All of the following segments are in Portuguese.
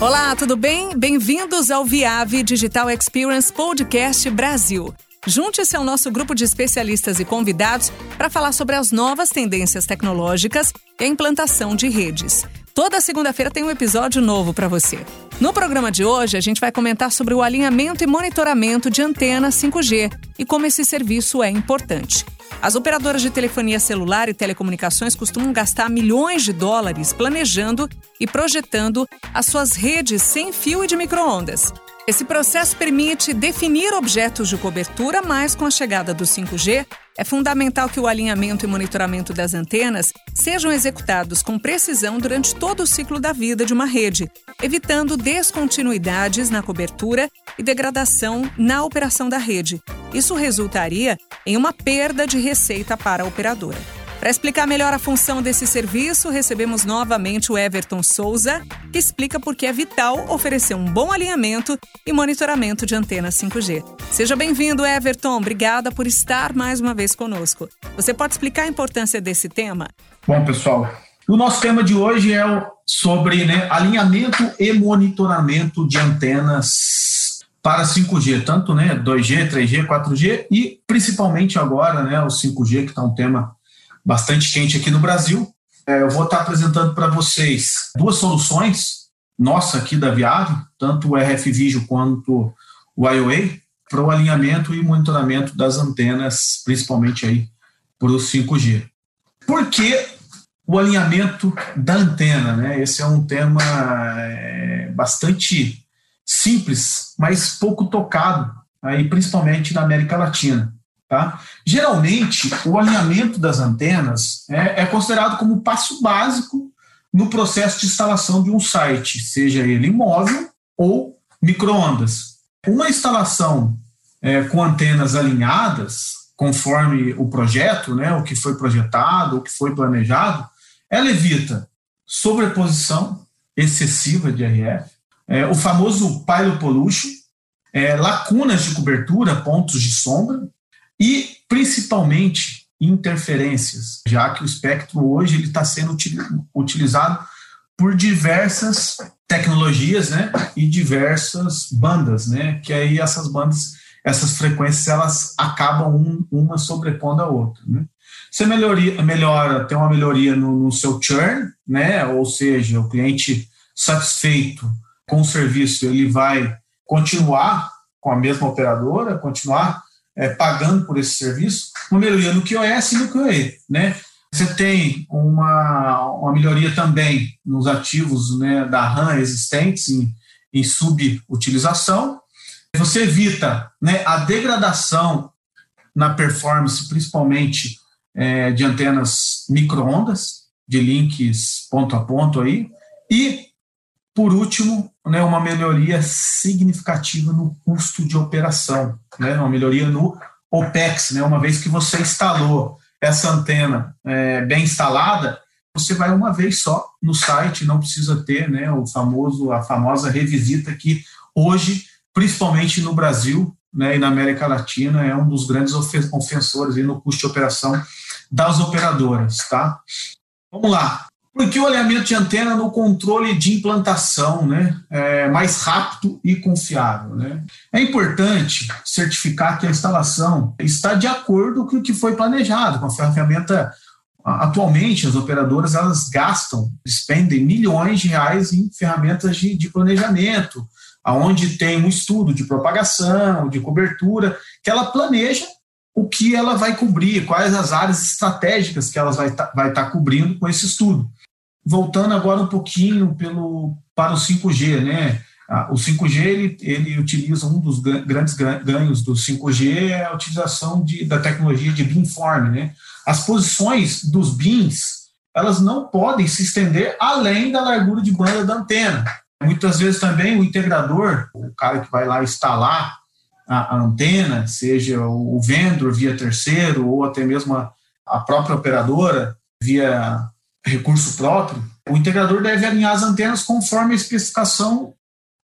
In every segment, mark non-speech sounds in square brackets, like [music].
Olá, tudo bem? Bem-vindos ao Viave Digital Experience Podcast Brasil. Junte-se ao nosso grupo de especialistas e convidados para falar sobre as novas tendências tecnológicas e a implantação de redes. Toda segunda-feira tem um episódio novo para você. No programa de hoje, a gente vai comentar sobre o alinhamento e monitoramento de antenas 5G e como esse serviço é importante. As operadoras de telefonia celular e telecomunicações costumam gastar milhões de dólares planejando e projetando as suas redes sem fio e de microondas. Esse processo permite definir objetos de cobertura, mas com a chegada do 5G, é fundamental que o alinhamento e monitoramento das antenas sejam executados com precisão durante todo o ciclo da vida de uma rede, evitando descontinuidades na cobertura e degradação na operação da rede. Isso resultaria em uma perda de receita para a operadora. Para explicar melhor a função desse serviço, recebemos novamente o Everton Souza, que explica por que é vital oferecer um bom alinhamento e monitoramento de antenas 5G. Seja bem-vindo, Everton. Obrigada por estar mais uma vez conosco. Você pode explicar a importância desse tema? Bom, pessoal, o nosso tema de hoje é sobre né, alinhamento e monitoramento de antenas para 5G, tanto né, 2G, 3G, 4G e principalmente agora né, o 5G, que está um tema bastante quente aqui no Brasil. É, eu vou estar apresentando para vocês duas soluções nossa aqui da Viável, tanto o RF Vigio quanto o IOA, para o alinhamento e monitoramento das antenas, principalmente aí para o 5G. Por que o alinhamento da antena? Né? Esse é um tema é, bastante simples, mas pouco tocado, aí, principalmente na América Latina. Tá? Geralmente, o alinhamento das antenas é, é considerado como passo básico no processo de instalação de um site, seja ele móvel ou microondas. Uma instalação é, com antenas alinhadas, conforme o projeto, né, o que foi projetado, o que foi planejado, ela evita sobreposição excessiva de RF, é, o famoso pilot pollution, é, lacunas de cobertura, pontos de sombra, e principalmente interferências, já que o espectro hoje está sendo utilizado por diversas tecnologias, né, e diversas bandas, né, que aí essas bandas, essas frequências, elas acabam um, uma sobrepondo a outra, né. Você melhoria, melhora, tem uma melhoria no, no seu churn, né, ou seja, o cliente satisfeito com o serviço, ele vai continuar com a mesma operadora, continuar é, pagando por esse serviço, uma melhoria no QoS e no QoE, né? Você tem uma, uma melhoria também nos ativos né, da RAM existentes em, em subutilização. Você evita né, a degradação na performance, principalmente é, de antenas microondas, de links ponto a ponto aí. E, por último, né, uma melhoria significativa no custo de operação, né, uma melhoria no OPEX, né, uma vez que você instalou essa antena é, bem instalada, você vai uma vez só no site, não precisa ter né, o famoso, a famosa revisita que hoje, principalmente no Brasil né, e na América Latina, é um dos grandes ofensores no custo de operação das operadoras. Tá? Vamos lá. Porque o alinhamento de antena no controle de implantação né, é mais rápido e confiável. Né? É importante certificar que a instalação está de acordo com o que foi planejado, com a ferramenta. Atualmente, as operadoras elas gastam, expendem milhões de reais em ferramentas de, de planejamento, aonde tem um estudo de propagação, de cobertura, que ela planeja o que ela vai cobrir, quais as áreas estratégicas que ela vai estar tá, vai tá cobrindo com esse estudo. Voltando agora um pouquinho pelo, para o 5G, né? O 5G ele, ele utiliza um dos grandes ganhos do 5G é a utilização de, da tecnologia de beamform, né? As posições dos beams elas não podem se estender além da largura de banda da antena. Muitas vezes também o integrador, o cara que vai lá instalar a, a antena, seja o vendor via terceiro ou até mesmo a, a própria operadora via recurso próprio, o integrador deve alinhar as antenas conforme a especificação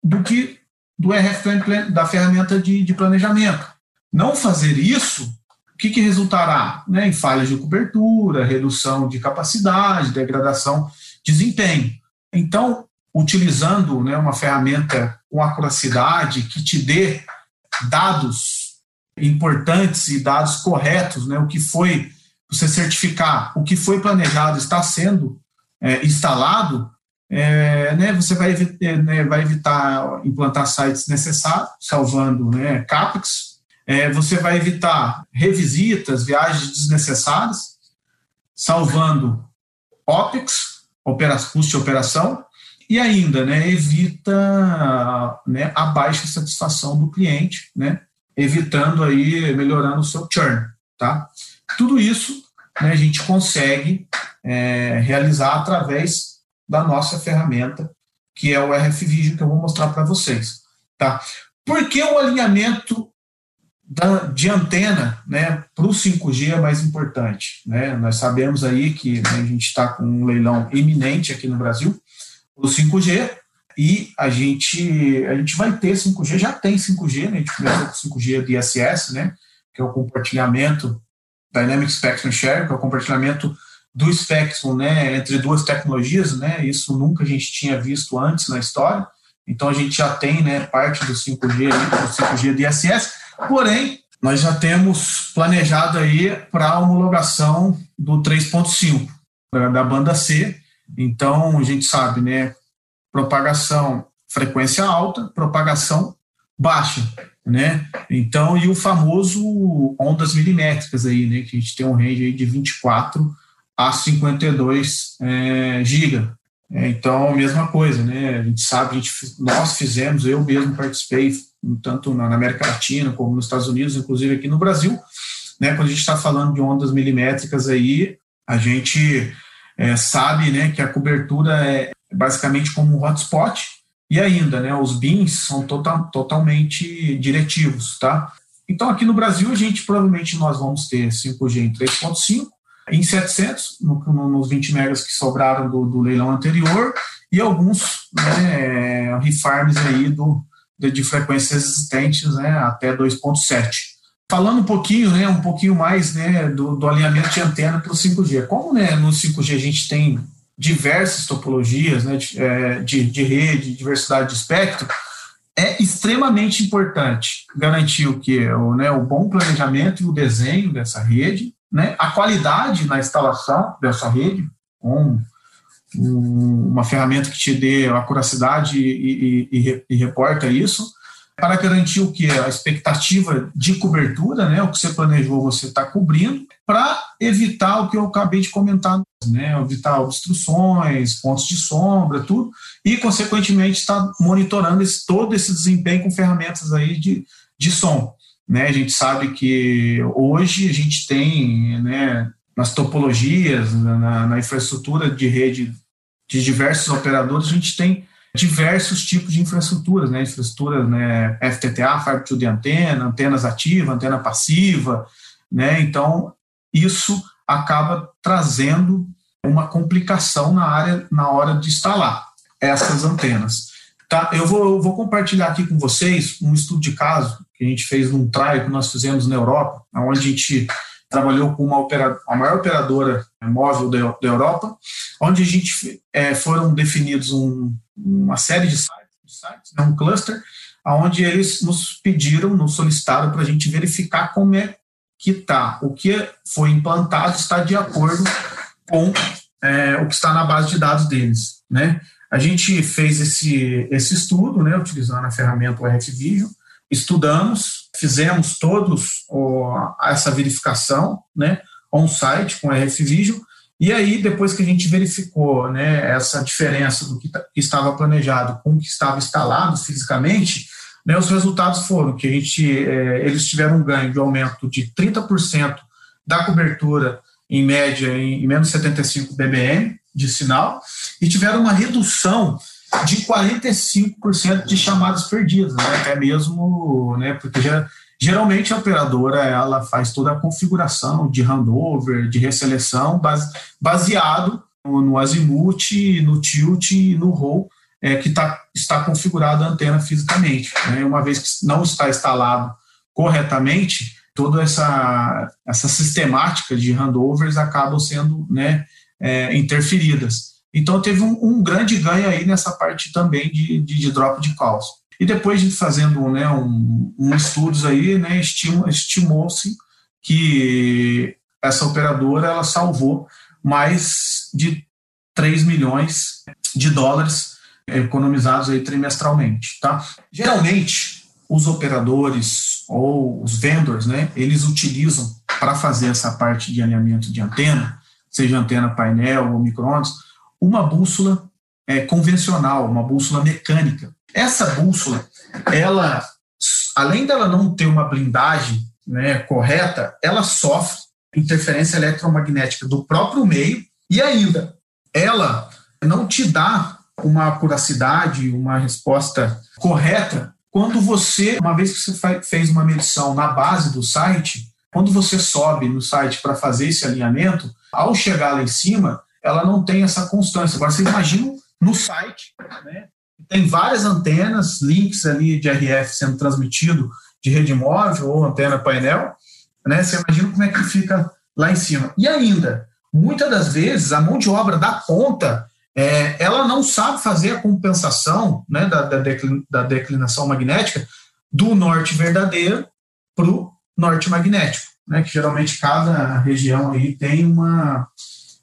do que do RF da ferramenta de, de planejamento. Não fazer isso, o que, que resultará? Né, em falhas de cobertura, redução de capacidade, degradação de desempenho. Então, utilizando né, uma ferramenta com acuracidade que te dê dados importantes e dados corretos, né, o que foi você certificar o que foi planejado está sendo é, instalado, é, né, você vai, é, né, vai evitar implantar sites necessários, salvando né, CAPEX, é, você vai evitar revisitas, viagens desnecessárias, salvando OPEX, custo de operação, e ainda né, evita né, a baixa satisfação do cliente, né, evitando aí, melhorando o seu churn. Tá? Tudo isso né, a gente consegue é, realizar através da nossa ferramenta, que é o RF Vision, que eu vou mostrar para vocês. Tá? Por que o alinhamento da, de antena né, para o 5G é mais importante? Né? Nós sabemos aí que né, a gente está com um leilão iminente aqui no Brasil, o 5G, e a gente, a gente vai ter 5G, já tem 5G, né? a gente começou com 5G DSS, né? que é o compartilhamento Dynamic Spectrum Share, que é o compartilhamento do espectro né, entre duas tecnologias, né, isso nunca a gente tinha visto antes na história, então a gente já tem né, parte do 5G, do 5G DSS, porém, nós já temos planejado aí para a homologação do 3.5, da banda C, então a gente sabe, né, propagação frequência alta, propagação baixa né? Então, e o famoso ondas milimétricas aí, né? Que a gente tem um range aí de 24 a 52 é, giga. É, então, mesma coisa, né? A gente sabe, a gente, nós fizemos, eu mesmo participei, tanto na América Latina como nos Estados Unidos, inclusive aqui no Brasil, né? Quando a gente está falando de ondas milimétricas aí, a gente é, sabe, né, que a cobertura é basicamente como um hotspot, e ainda, né, os BINs são total, totalmente diretivos, tá? Então, aqui no Brasil, a gente provavelmente nós vamos ter 5G em 3.5, em 700, no, no, nos 20 megas que sobraram do, do leilão anterior, e alguns né, refarms aí do, de, de frequências existentes né, até 2.7. Falando um pouquinho, né, um pouquinho mais né, do, do alinhamento de antena para o 5G. Como né, no 5G a gente tem diversas topologias né, de, é, de, de rede, diversidade de espectro, é extremamente importante garantir o que o, né, o bom planejamento e o desenho dessa rede, né, a qualidade na instalação dessa rede, com um, uma ferramenta que te dê a curacidade e, e, e, e reporta isso, para garantir o que? A expectativa de cobertura, né? O que você planejou, você está cobrindo, para evitar o que eu acabei de comentar, né? Evitar obstruções, pontos de sombra, tudo, e, consequentemente, está monitorando esse, todo esse desempenho com ferramentas aí de, de som. Né? A gente sabe que hoje a gente tem, né, nas topologias, na, na infraestrutura de rede de diversos operadores, a gente tem diversos tipos de infraestruturas, né? Infraestrutura né, FTTA, Fiber to the Antena, antenas ativa, antena passiva, né? Então, isso acaba trazendo uma complicação na área na hora de instalar essas antenas. Tá? Eu vou, eu vou compartilhar aqui com vocês um estudo de caso que a gente fez num trial que nós fizemos na Europa, onde a gente trabalhou com uma operadora, a maior operadora móvel da Europa, onde a gente é, foram definidos um, uma série de sites, sites né, um cluster, onde eles nos pediram, nos solicitaram para a gente verificar como é que está, o que foi implantado está de acordo com é, o que está na base de dados deles, né? A gente fez esse, esse estudo, né, utilizando a ferramenta RF Vision, estudamos, fizemos todos essa verificação, né, on-site com RF Vision, e aí, depois que a gente verificou né, essa diferença do que, estava planejado com o que estava instalado fisicamente, né, os resultados foram que a gente, é, eles tiveram um ganho de aumento de 30% da cobertura, em média, em, em menos 75 dBm de sinal, e tiveram uma redução de 45% de chamadas perdidas, né, até mesmo, né, porque já Geralmente a operadora ela faz toda a configuração de handover, de resseleção, base, baseado no, no azimuth, no tilt e no roll é, que tá, está configurada a antena fisicamente. Né? Uma vez que não está instalado corretamente, toda essa, essa sistemática de handovers acabam sendo né, é, interferidas. Então teve um, um grande ganho aí nessa parte também de, de, de drop de calls. E depois de fazendo né, um, um estudos aí, né, estimou-se que essa operadora ela salvou mais de 3 milhões de dólares economizados aí trimestralmente, tá? Geralmente, os operadores ou os vendors, né, eles utilizam para fazer essa parte de alinhamento de antena, seja antena painel ou microondas, uma bússola é, convencional, uma bússola mecânica. Essa bússola, ela, além dela não ter uma blindagem né, correta, ela sofre interferência eletromagnética do próprio meio e ainda ela não te dá uma acuracidade, uma resposta correta quando você, uma vez que você fez uma medição na base do site, quando você sobe no site para fazer esse alinhamento, ao chegar lá em cima, ela não tem essa constância. Agora, você imagina no site, né? Tem várias antenas, links ali de RF sendo transmitido de rede móvel ou antena painel, né? Você imagina como é que fica lá em cima. E ainda, muitas das vezes, a mão de obra da ponta, é, ela não sabe fazer a compensação né, da, da, da declinação magnética do norte verdadeiro para o norte magnético, né, que geralmente cada região aí tem uma,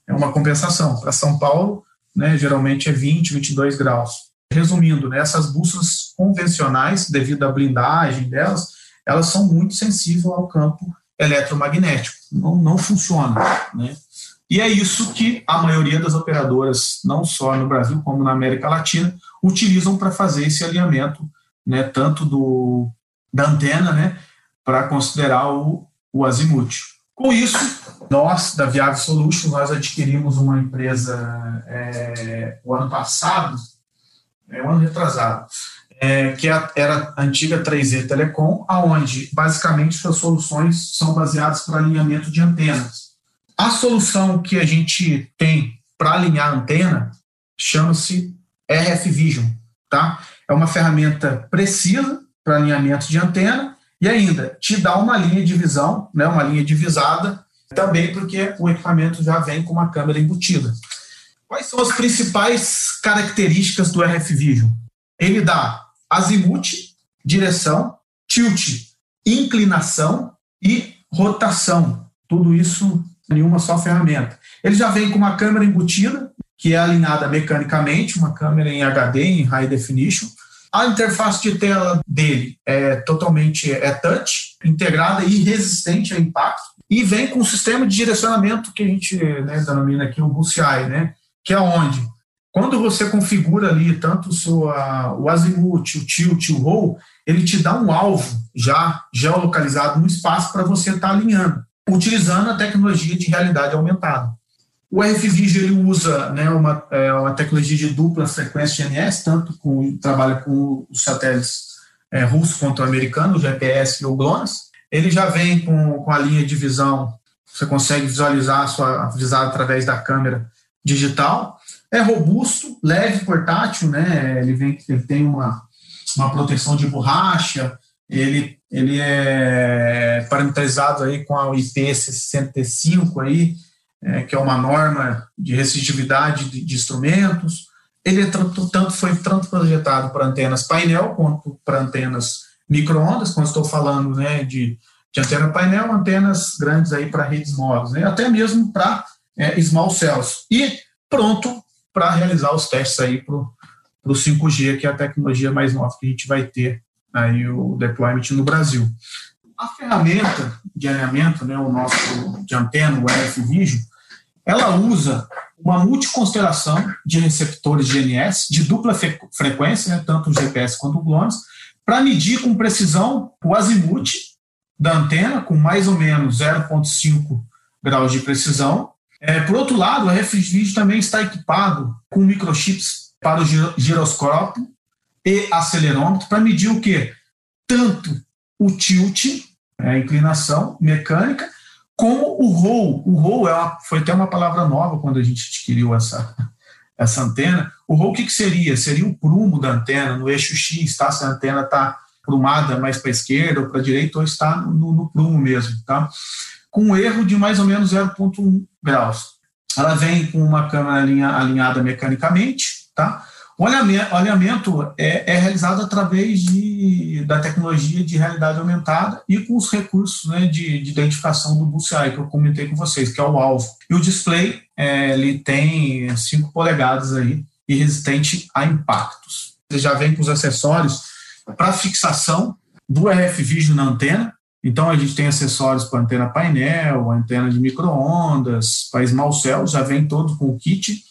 é uma compensação. Para São Paulo, né, geralmente é 20, 22 graus. Resumindo, né, essas bússolas convencionais, devido à blindagem delas, elas são muito sensíveis ao campo eletromagnético. Não, não funciona. Né? E é isso que a maioria das operadoras, não só no Brasil como na América Latina, utilizam para fazer esse alinhamento, né, tanto do, da antena, né, para considerar o, o azimuth. Com isso, nós, da Viave Solutions, nós adquirimos uma empresa é, o ano passado, é, o ano retrasado, é, que é era a antiga 3E Telecom, aonde basicamente suas soluções são baseadas para alinhamento de antenas. A solução que a gente tem para alinhar a antena chama-se RF Vision, tá? É uma ferramenta precisa para alinhamento de antena e ainda te dá uma linha de visão, né, uma linha divisada, também porque o equipamento já vem com uma câmera embutida. Quais são as principais características do RF Vision? Ele dá azimuth, direção, tilt, inclinação e rotação. Tudo isso em uma só ferramenta. Ele já vem com uma câmera embutida, que é alinhada mecanicamente, uma câmera em HD, em High Definition. A interface de tela dele é totalmente é touch, integrada e resistente a impacto. E vem com um sistema de direcionamento que a gente né, denomina aqui o BUSI, né, que é onde, quando você configura ali tanto seu, o azimuth, o tilt, o roll, ele te dá um alvo já geolocalizado no espaço para você estar tá alinhando utilizando a tecnologia de realidade aumentada. O RFVIG ele usa né, uma, é, uma tecnologia de dupla frequência GNS, tanto com trabalha com os satélites é, quanto americano, o GPS e o GLONASS. Ele já vem com, com a linha de visão, você consegue visualizar a sua visada através da câmera digital. É robusto, leve, portátil, né? Ele vem, ele tem uma, uma proteção de borracha, ele, ele é parametrizado aí com a IP65 aí, é, que é uma norma de restritividade de, de instrumentos. Ele é tanto, tanto foi tanto projetado para antenas painel quanto para antenas microondas, quando estou falando né, de, de antena painel, antenas grandes aí para redes móveis, né, até mesmo para é, small cells. E pronto para realizar os testes aí para o 5G, que é a tecnologia mais nova que a gente vai ter aí o deployment no Brasil. A ferramenta de alinhamento, né, o nosso de antena, o RF Vision, ela usa uma multiconstelação de receptores GNS de dupla frequência, né, tanto o GPS quanto o GLONASS, para medir com precisão o azimuth da antena, com mais ou menos 0,5 graus de precisão. É, por outro lado, o RF Vision também está equipado com microchips para o giroscópio e acelerômetro para medir o que? Tanto o tilt, é a inclinação mecânica, como o roll. O roll é uma, foi até uma palavra nova quando a gente adquiriu essa, [laughs] essa antena. O roll o que, que seria? Seria o prumo da antena no eixo X, tá? Se a antena está prumada mais para a esquerda ou para a direita, ou está no, no, prumo mesmo, tá? Com um erro de mais ou menos 0,1 graus. ela vem com uma câmera alinha, alinhada mecanicamente, tá? O alinhamento, é, é, realizado através de, da tecnologia de realidade aumentada e com os recursos né, de, de, identificação do Bullseye, que eu comentei com vocês, que é o alvo. E o display, é, ele tem 5 polegadas aí e resistente a impactos. Ele já vem com os acessórios para fixação do RF Vision na antena, então, a gente tem acessórios para antena painel, antena de micro-ondas, para small cell, já vem todo com o kit.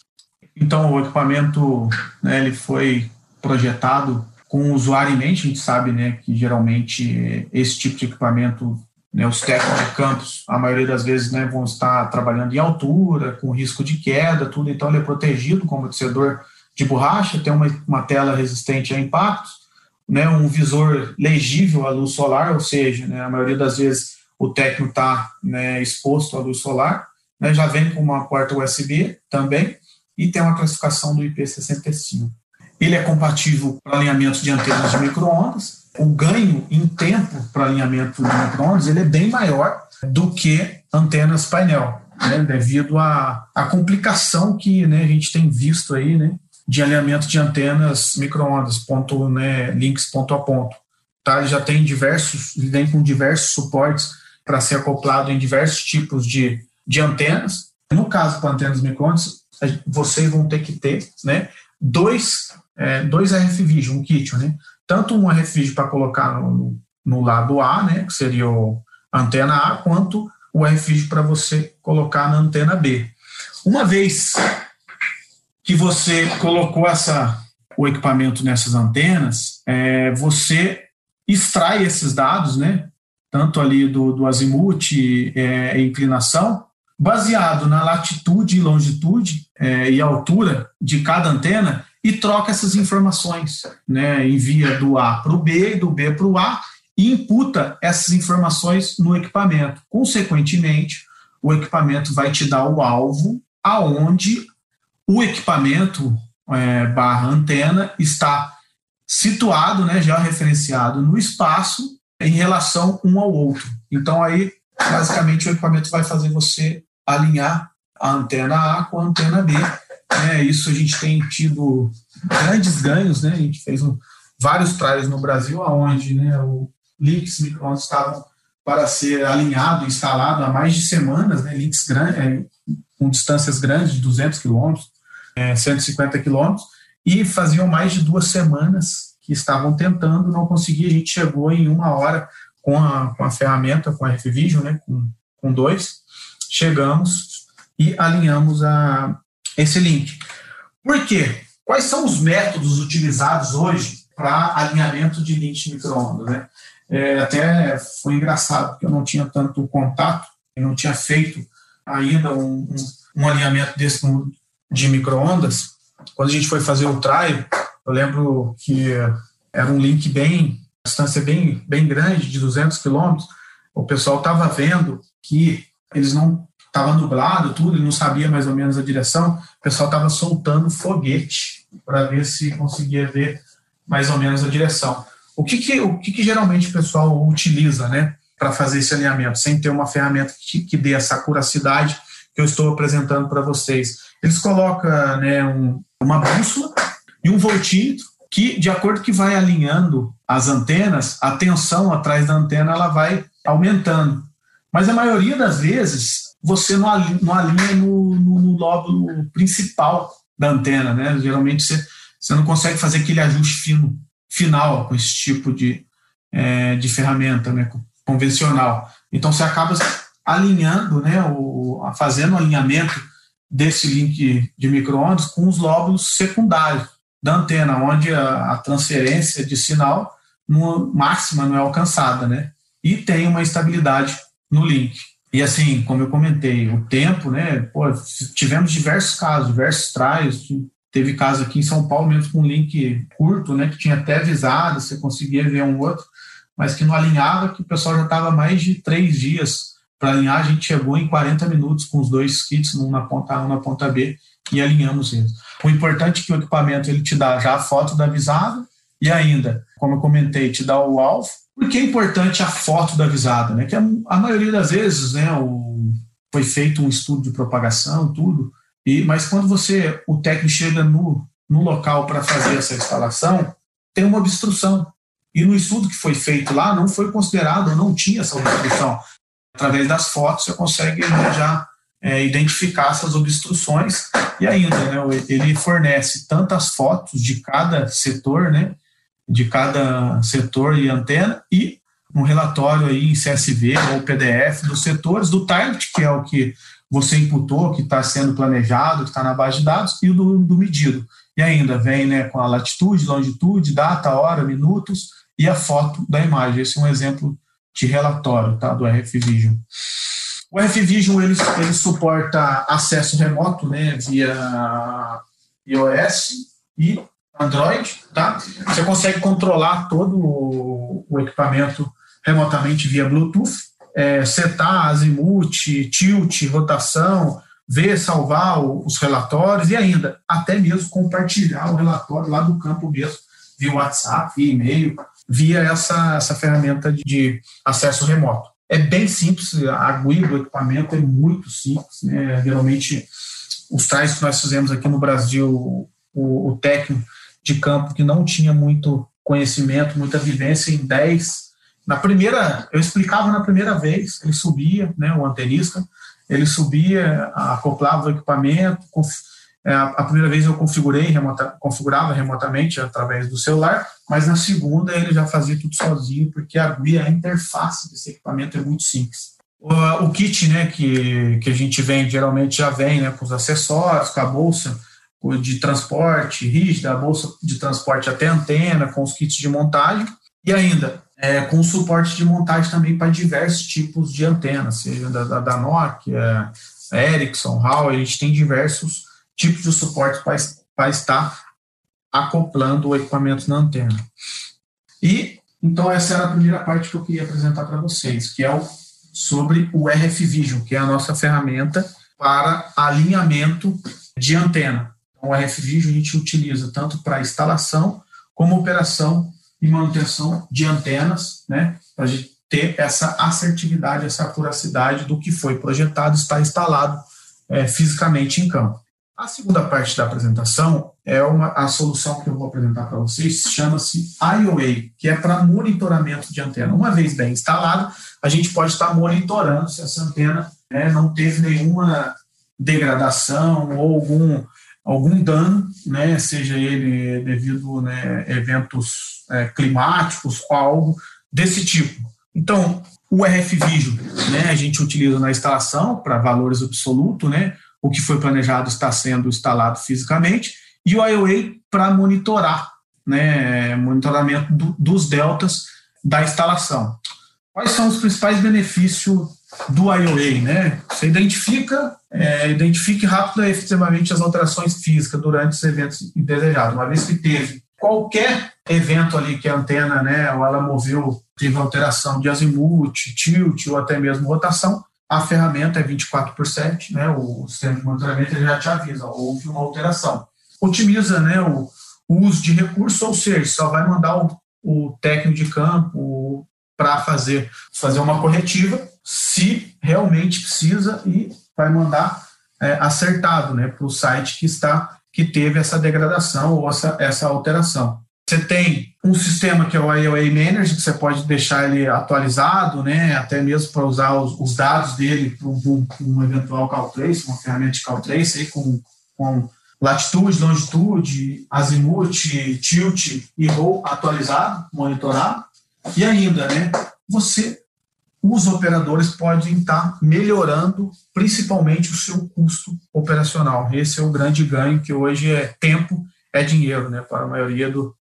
Então, o equipamento né, ele foi projetado com o usuário em mente. A gente sabe né, que, geralmente, esse tipo de equipamento, né, os técnicos de campus, a maioria das vezes, né, vão estar trabalhando em altura, com risco de queda, tudo. Então, ele é protegido com amortecedor de borracha, tem uma, uma tela resistente a impactos né, um visor legível à luz solar, ou seja, né, a maioria das vezes o técnico está né, exposto à luz solar, né, já vem com uma porta USB também e tem uma classificação do IP65. Ele é compatível para alinhamento de antenas de microondas. O ganho em tempo para alinhamento de microondas ele é bem maior do que antenas painel, né, devido à, à complicação que né, a gente tem visto aí, né, de alinhamento de antenas microondas, ponto, né, links ponto a ponto. Tá? Ele já tem diversos, ele vem com diversos suportes para ser acoplado em diversos tipos de, de antenas. No caso com antenas microondas, vocês vão ter que ter né, dois, é, dois RF Vision, um kit, né? tanto um RF Vision para colocar no, no lado A, né, que seria o, antena A, quanto o RF Vision para você colocar na antena B. Uma vez que você colocou essa, o equipamento nessas antenas, é, você extrai esses dados, né, tanto ali do, do azimuth é, e inclinação, baseado na latitude e longitude é, e altura de cada antena e troca essas informações, né, envia do A para o B, do B para o A e imputa essas informações no equipamento. Consequentemente, o equipamento vai te dar o alvo aonde o equipamento é, barra antena está situado, né, referenciado no espaço em relação um ao outro. Então aí, basicamente, o equipamento vai fazer você alinhar a antena A com a antena B. Né? Isso a gente tem tido grandes ganhos, né? A gente fez um, vários trials no Brasil, aonde né, o links microondas estavam para ser alinhado, instalado há mais de semanas, né? Links grandes, é, com distâncias grandes, de 200 quilômetros, é, 150 quilômetros, e faziam mais de duas semanas que estavam tentando, não conseguia, a gente chegou em uma hora com a, com a ferramenta, com a RFVision, né, com, com dois, chegamos e alinhamos a, esse link. Por quê? Quais são os métodos utilizados hoje para alinhamento de link de microondas, né? É, até foi engraçado, porque eu não tinha tanto contato, eu não tinha feito ainda um, um, um alinhamento desse no, de microondas, quando a gente foi fazer o trial, eu lembro que era um link bem, distância bem, bem grande, de 200 quilômetros, o pessoal estava vendo que eles não estava nublado, tudo, ele não sabia mais ou menos a direção, o pessoal estava soltando foguete para ver se conseguia ver mais ou menos a direção. O que, que, o que, que geralmente o pessoal utiliza né, para fazer esse alinhamento, sem ter uma ferramenta que, que dê essa curacidade que eu estou apresentando para vocês? Eles colocam né, um, uma bússola e um voltímetro que, de acordo que vai alinhando as antenas, a tensão atrás da antena ela vai aumentando. Mas a maioria das vezes você não alinha, não alinha no, no, no, lóbulo principal da antena, né? Geralmente você, você não consegue fazer aquele ajuste fino, final com esse tipo de, é, de ferramenta né, convencional. Então você acaba alinhando, né, o, fazendo o alinhamento desse link de microondas com os lóbulos secundários da antena, onde a, a transferência de sinal no, máxima não é alcançada, né? E tem uma estabilidade no link. E assim, como eu comentei, o tempo, né? Pô, tivemos diversos casos, diversos trials. Teve caso aqui em São Paulo mesmo com um link curto, né? Que tinha até avisado, você conseguia ver um outro, mas que não alinhava, que o pessoal já estava mais de três dias para alinhar, a gente chegou em 40 minutos com os dois kits, um na ponta A, um na ponta B, e alinhamos eles. O importante é que o equipamento ele te dá já a foto da avisada e ainda, como eu comentei, te dá o alvo. Por que é importante a foto da avisada? Né? Que a, a maioria das vezes né, o, foi feito um estudo de propagação, tudo, E, mas quando você, o técnico chega no, no local para fazer essa instalação, tem uma obstrução. E no estudo que foi feito lá, não foi considerado, não tinha essa obstrução. Através das fotos, você consegue né, já é, identificar essas obstruções. E ainda, né, ele fornece tantas fotos de cada setor, né, de cada setor e antena, e um relatório aí em CSV ou PDF dos setores, do target, que é o que você imputou, que está sendo planejado, que está na base de dados, e do, do medido. E ainda vem né, com a latitude, longitude, data, hora, minutos e a foto da imagem. Esse é um exemplo de relatório tá, do RF Vision. O RF Vision ele, ele suporta acesso remoto né, via iOS e Android. Tá? Você consegue controlar todo o equipamento remotamente via Bluetooth, é, setar azimuth, tilt, rotação, ver, salvar os relatórios e ainda até mesmo compartilhar o relatório lá do campo mesmo, via WhatsApp, via e-mail, via essa, essa ferramenta de acesso remoto. É bem simples, a GUI do equipamento é muito simples, né? geralmente os tais que nós fizemos aqui no Brasil, o, o técnico de campo que não tinha muito conhecimento, muita vivência em 10 na primeira, eu explicava na primeira vez, ele subia, né, o antenista, ele subia, acoplava o equipamento, a primeira vez eu configurei, remota, configurava remotamente através do celular, mas na segunda ele já fazia tudo sozinho, porque a guia, a interface desse equipamento é muito simples. O, o kit né, que, que a gente vende, geralmente já vem né, com os acessórios, com a bolsa de transporte rígida, a bolsa de transporte até antena, com os kits de montagem, e ainda é, com suporte de montagem também para diversos tipos de antenas, seja da, da, da Nokia, Ericsson, Huawei, a gente tem diversos tipos de suporte para estar acoplando o equipamento na antena. E, então, essa era a primeira parte que eu queria apresentar para vocês, que é o, sobre o RF Vision, que é a nossa ferramenta para alinhamento de antena. Então, o RF Vision a gente utiliza tanto para instalação como operação e manutenção de antenas, né, para a gente ter essa assertividade, essa acuracidade do que foi projetado, está instalado é, fisicamente em campo. A segunda parte da apresentação é uma, a solução que eu vou apresentar para vocês, chama-se IOA, que é para monitoramento de antena. Uma vez bem instalado, a gente pode estar monitorando se essa antena né, não teve nenhuma degradação ou algum algum dano, né, seja ele devido a né, eventos é, climáticos ou algo desse tipo. Então, o RF Vision, né, a gente utiliza na instalação para valores absolutos, né, o que foi planejado está sendo instalado fisicamente, e o IOA para monitorar, né, monitoramento do, dos deltas da instalação. Quais são os principais benefícios do IOA, né? Você identifica, é, identifique rápido e efetivamente as alterações físicas durante os eventos indesejados. Uma vez que teve qualquer evento ali que a antena, né, ou ela moveu, teve alteração de azimuth, tilt ou até mesmo rotação, a ferramenta é 24 por 7, né, o sistema de monitoramento já te avisa, houve uma alteração. Otimiza né, o, uso de recursos, ou seja, só vai mandar o, o técnico de campo para fazer, fazer uma corretiva se realmente precisa e vai mandar é, acertado né, para o site que está que teve essa degradação ou essa, essa alteração. Você tem um sistema que é o IOA Manager, que você pode deixar ele atualizado, né, até mesmo para usar os, os, dados dele para um, um, eventual CalTrace, uma ferramenta de CalTrace aí com, com latitude, longitude, azimuth, tilt e roll atualizado, monitorado. E ainda, né, você os operadores podem estar melhorando principalmente o seu custo operacional. Esse é o grande ganho que hoje é tempo, é dinheiro, né, para a maioria do,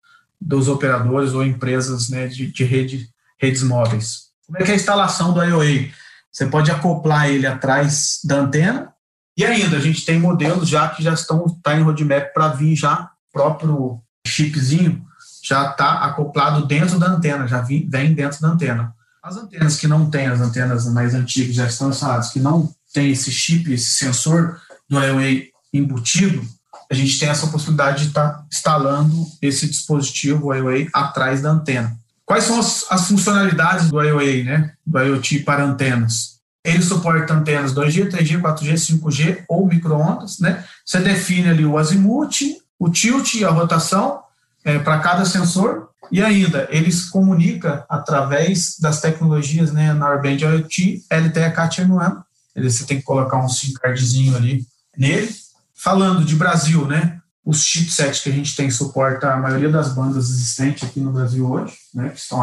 dos operadores ou empresas né, de, de rede, redes móveis. Como é que é a instalação do IOA? Você pode acoplar ele atrás da antena e ainda a gente tem modelos já que já estão tá em roadmap para vir já próprio chipzinho já está acoplado dentro da antena, já vem dentro da antena. As antenas que não têm, as antenas mais antigas já estão instaladas, que não tem esse chip, esse sensor do IOA embutido, a gente tem essa possibilidade de estar tá instalando esse dispositivo IOA atrás da antena. Quais são as, as funcionalidades do IOA, né, do IoT para antenas? Ele suporta antenas 2G, 3G, 4G, 5G ou microondas, né? Você define ali o azimuth, o tilt e a rotação é, para cada sensor e ainda ele se comunica através das tecnologias, né, Narrowband IoT, LTE Cat-M1. Você tem que colocar um SIM cardzinho ali nele. Falando de Brasil, né? Os chipsets que a gente tem suporta a maioria das bandas existentes aqui no Brasil hoje, né? Que estão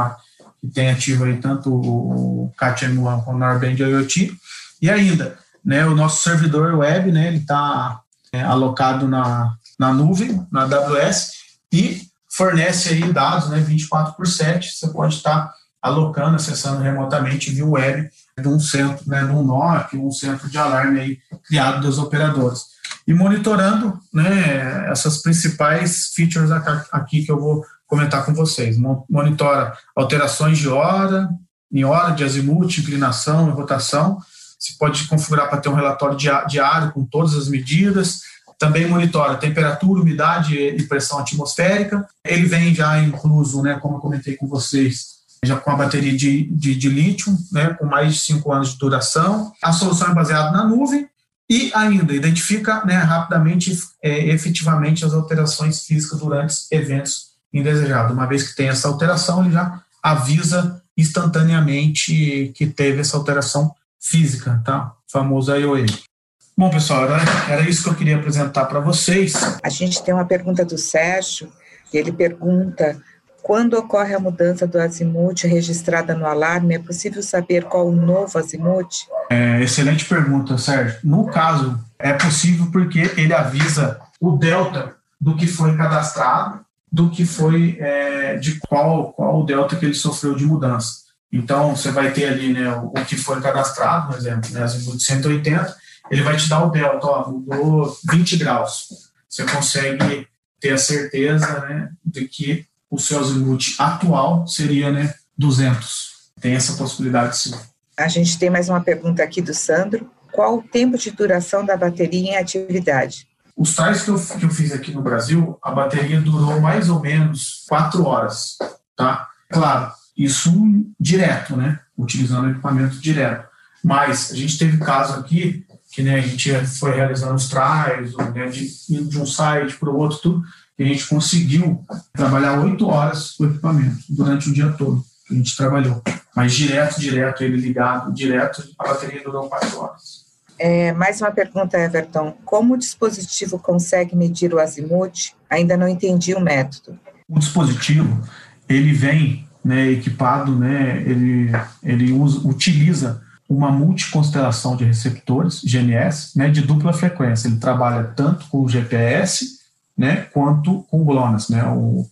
que tem ativo aí tanto o Cat M1 como o Narrowband IoT. E ainda, né, o nosso servidor web, né, ele está é, alocado na, na nuvem, na AWS, e fornece aí dados, né, 24 por 7, você pode estar alocando, acessando remotamente via web de um centro, né, de um NOC, um centro de alarme aí criado das operadoras. E monitorando, né, essas principais features aqui que eu vou comentar com vocês. Monitora alterações de hora, em hora, de azimuth, inclinação e rotação. Você pode configurar para ter um relatório diário com todas as medidas. Também monitora temperatura, umidade e pressão atmosférica. Ele vem já incluso, né, como eu comentei com vocês, já com a bateria de, de, de lítio, né, com mais de 5 anos de duração. A solução é baseada na nuvem e ainda identifica né, rapidamente, é, efetivamente, as alterações físicas durante eventos indesejado. Uma vez que tem essa alteração, ele já avisa instantaneamente que teve essa alteração física, tá? O famoso IOE. Bom, pessoal, era, era isso que eu queria apresentar para vocês. A gente tem uma pergunta do Sérgio, e ele pergunta quando ocorre a mudança do azimuth registrada no alarme, é possível saber qual o novo azimuth? É, excelente pergunta, Sérgio. No caso, é possível porque ele avisa o delta do que foi cadastrado do que foi é, de qual, qual o delta que ele sofreu de mudança. Então, você vai ter ali né, o, o que foi cadastrado, por exemplo, né, de 180, ele vai te dar o delta, ó, mudou 20 graus. Você consegue ter a certeza né, de que o seu azimuth atual seria né, 200. Tem essa possibilidade sim. A gente tem mais uma pergunta aqui do Sandro. Qual o tempo de duração da bateria em atividade? Os tais que eu, que eu fiz aqui no Brasil, a bateria durou mais ou menos quatro horas, tá? Claro, isso direto, né? Utilizando o equipamento direto. Mas a gente teve caso aqui que né, a gente foi realizando os trials, né, de, indo de um site para o outro, tudo, e a gente conseguiu trabalhar oito horas o equipamento durante o dia todo que a gente trabalhou. Mas direto, direto, ele ligado, direto, a bateria durou quatro horas. É, mais uma pergunta, Everton. Como o dispositivo consegue medir o azimuth? Ainda não entendi o método. O dispositivo, ele vem né, equipado, né, ele, ele usa, utiliza uma multiconstelação de receptores, GNS, né, de dupla frequência. Ele trabalha tanto com o GPS né, quanto com o GLONASS, né, o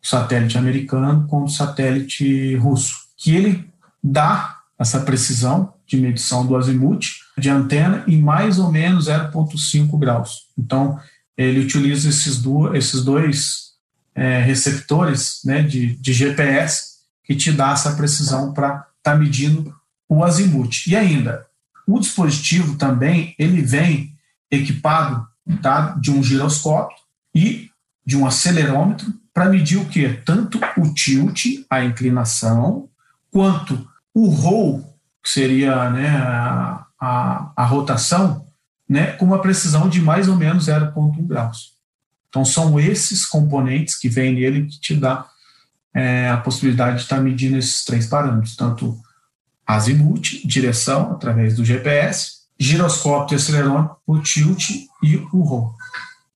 satélite americano com o satélite russo, que ele dá essa precisão de medição do azimuth de antena em mais ou menos 0,5 graus. Então, ele utiliza esses, do, esses dois é, receptores né, de, de GPS que te dá essa precisão para estar tá medindo o azimuth. E ainda, o dispositivo também ele vem equipado tá, de um giroscópio e de um acelerômetro para medir o que? Tanto o tilt, a inclinação, quanto o roll, que seria né, a, a, a rotação, né, com uma precisão de mais ou menos 0,1 graus. Então, são esses componentes que vêm nele que te dá é, a possibilidade de estar medindo esses três parâmetros, tanto azimuth, direção, através do GPS, giroscópio e acelerômetro, o tilt e o roll.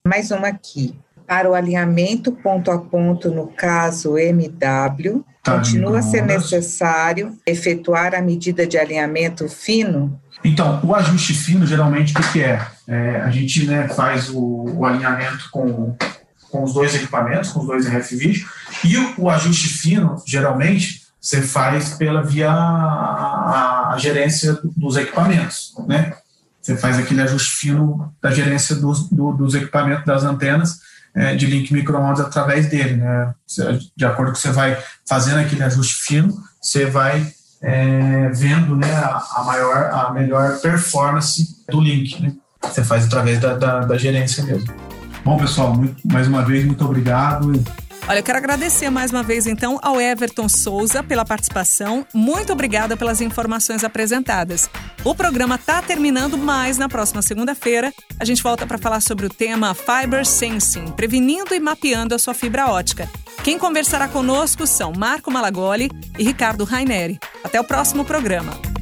Mais uma aqui. Para o alinhamento ponto a ponto, no caso MW, tá continua a ser necessário efetuar a medida de alinhamento fino? Então, o ajuste fino, geralmente, o que é? é a gente né, faz o, o, alinhamento com, com os dois equipamentos, com os dois RF e o, o ajuste fino, geralmente, você faz pela via a, a, gerência dos equipamentos, né? Você faz aquele ajuste fino da gerência dos, do, dos equipamentos, das antenas, é, de link microondas através dele, né? De acordo com que você vai fazendo aquele ajuste fino, você vai é, vendo né, a, maior, a melhor performance do link. Né? Você faz através da, da, da gerência mesmo. Bom, pessoal, muito, mais uma vez, muito obrigado. Olha, eu quero agradecer mais uma vez então ao Everton Souza pela participação. Muito obrigada pelas informações apresentadas. O programa está terminando, mas na próxima segunda-feira a gente volta para falar sobre o tema Fiber Sensing, prevenindo e mapeando a sua fibra ótica. Quem conversará conosco são Marco Malagoli e Ricardo Raineri. Até o próximo programa.